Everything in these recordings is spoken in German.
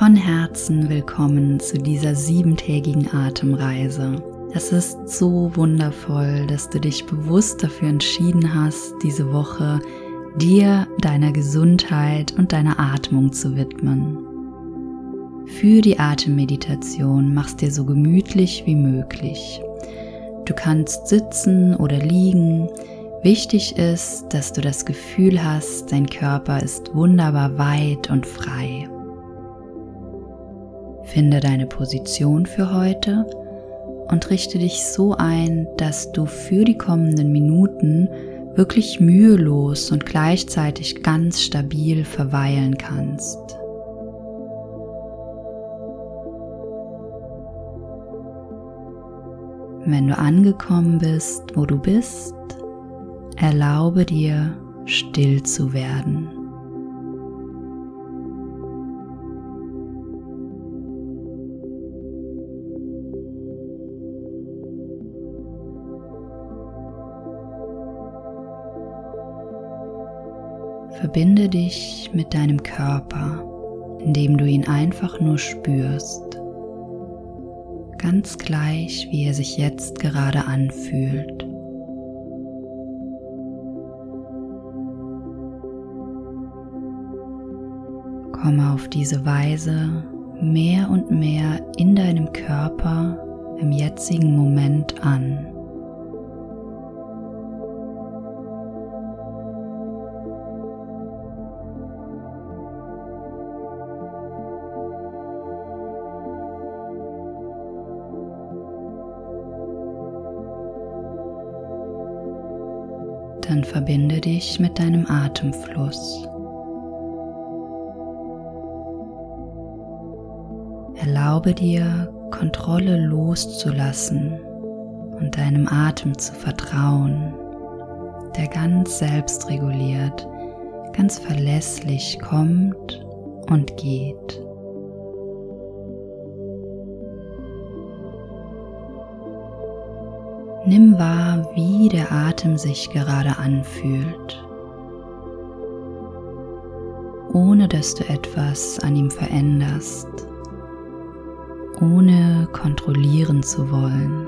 von Herzen willkommen zu dieser siebentägigen Atemreise. Es ist so wundervoll, dass du dich bewusst dafür entschieden hast, diese Woche dir, deiner Gesundheit und deiner Atmung zu widmen. Für die Atemmeditation machst dir so gemütlich wie möglich. Du kannst sitzen oder liegen. Wichtig ist, dass du das Gefühl hast, dein Körper ist wunderbar weit und frei. Finde deine Position für heute und richte dich so ein, dass du für die kommenden Minuten wirklich mühelos und gleichzeitig ganz stabil verweilen kannst. Wenn du angekommen bist, wo du bist, erlaube dir, still zu werden. Verbinde dich mit deinem Körper, indem du ihn einfach nur spürst, ganz gleich wie er sich jetzt gerade anfühlt. Komme auf diese Weise mehr und mehr in deinem Körper im jetzigen Moment an. Dann verbinde dich mit deinem Atemfluss. Erlaube dir, Kontrolle loszulassen und deinem Atem zu vertrauen, der ganz selbstreguliert, ganz verlässlich kommt und geht. Nimm wahr, wie der Atem sich gerade anfühlt, ohne dass du etwas an ihm veränderst, ohne kontrollieren zu wollen.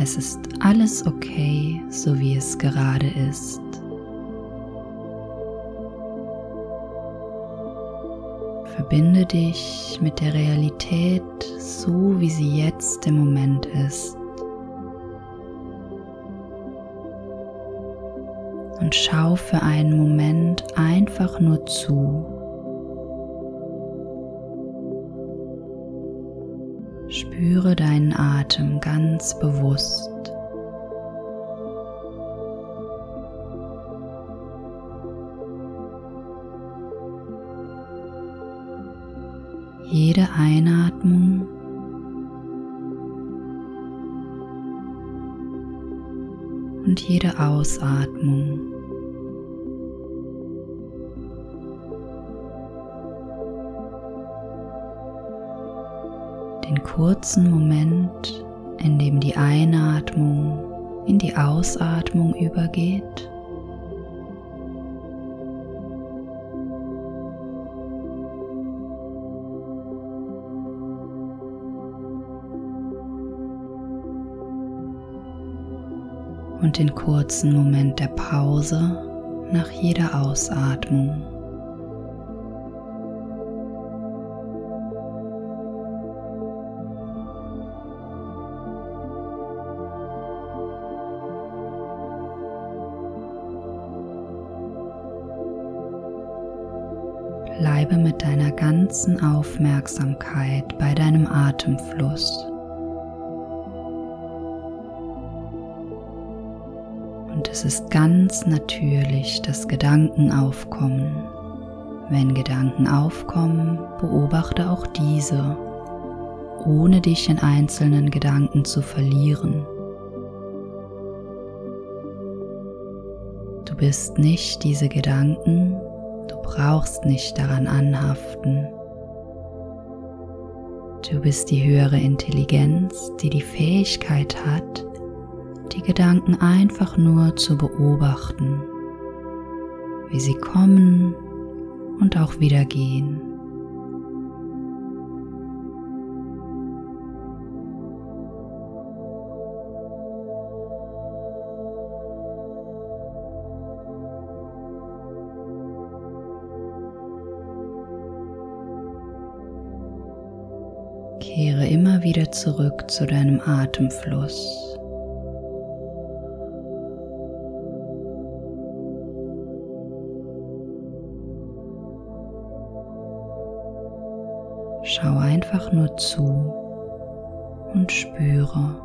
Es ist alles okay, so wie es gerade ist. Verbinde dich mit der Realität so, wie sie jetzt im Moment ist. Und schau für einen Moment einfach nur zu. Spüre deinen Atem ganz bewusst. Jede Einatmung und jede Ausatmung. Den kurzen Moment, in dem die Einatmung in die Ausatmung übergeht. Und den kurzen Moment der Pause nach jeder Ausatmung. Bleibe mit deiner ganzen Aufmerksamkeit bei deinem Atemfluss. Es ist ganz natürlich, dass Gedanken aufkommen. Wenn Gedanken aufkommen, beobachte auch diese, ohne dich in einzelnen Gedanken zu verlieren. Du bist nicht diese Gedanken, du brauchst nicht daran anhaften. Du bist die höhere Intelligenz, die die Fähigkeit hat, die Gedanken einfach nur zu beobachten, wie sie kommen und auch wieder gehen. Kehre immer wieder zurück zu deinem Atemfluss. Schau einfach nur zu und spüre.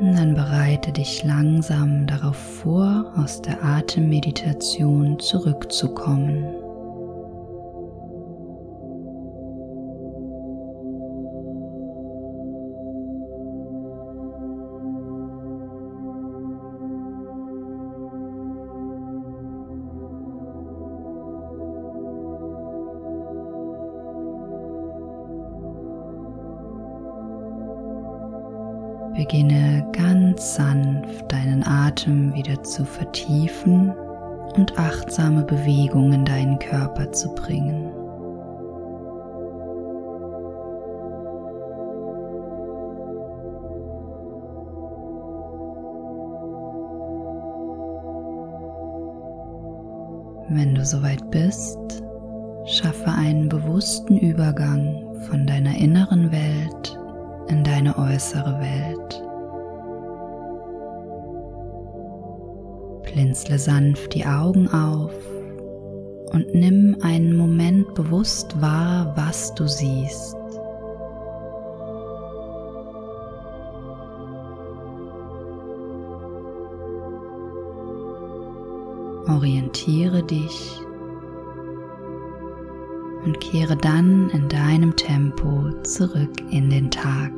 Dann bereite dich langsam darauf vor, aus der Atemmeditation zurückzukommen. Beginne ganz sanft deinen Atem wieder zu vertiefen und achtsame Bewegung in deinen Körper zu bringen. Wenn du soweit bist, schaffe einen bewussten Übergang von deiner inneren Welt in deine äußere Welt. Blinzle sanft die Augen auf und nimm einen Moment bewusst wahr, was du siehst. Orientiere dich und kehre dann in deinem Tempo zurück in den Tag.